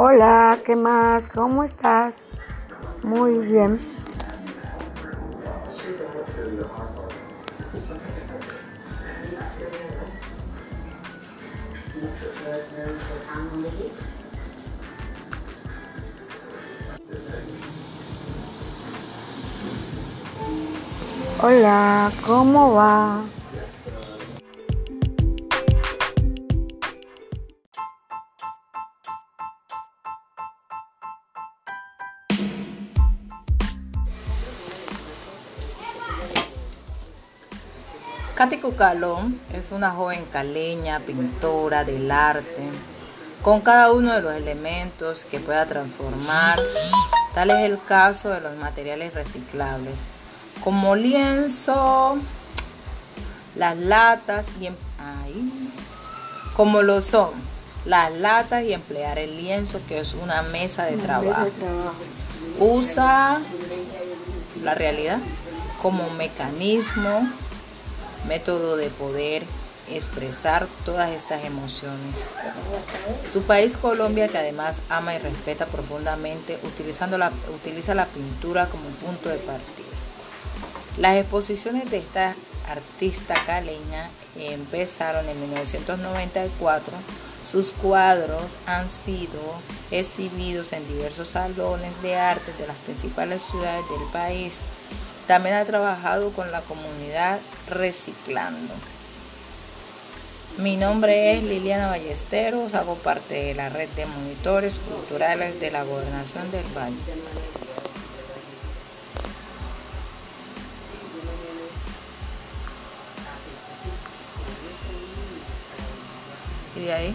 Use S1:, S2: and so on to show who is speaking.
S1: Hola, ¿qué más? ¿Cómo estás? Muy bien. Hola, ¿cómo va?
S2: Katy Cucalón es una joven caleña, pintora del arte, con cada uno de los elementos que pueda transformar. Tal es el caso de los materiales reciclables, como lienzo, las latas y em- como lo son las latas y emplear el lienzo que es una mesa de trabajo. Usa la realidad como mecanismo método de poder expresar todas estas emociones. Su país Colombia, que además ama y respeta profundamente, utilizando la, utiliza la pintura como punto de partida. Las exposiciones de esta artista caleña empezaron en 1994. Sus cuadros han sido exhibidos en diversos salones de arte de las principales ciudades del país. También ha trabajado con la comunidad reciclando. Mi nombre es Liliana Ballesteros, hago parte de la red de monitores culturales de la Gobernación del Valle. Y de ahí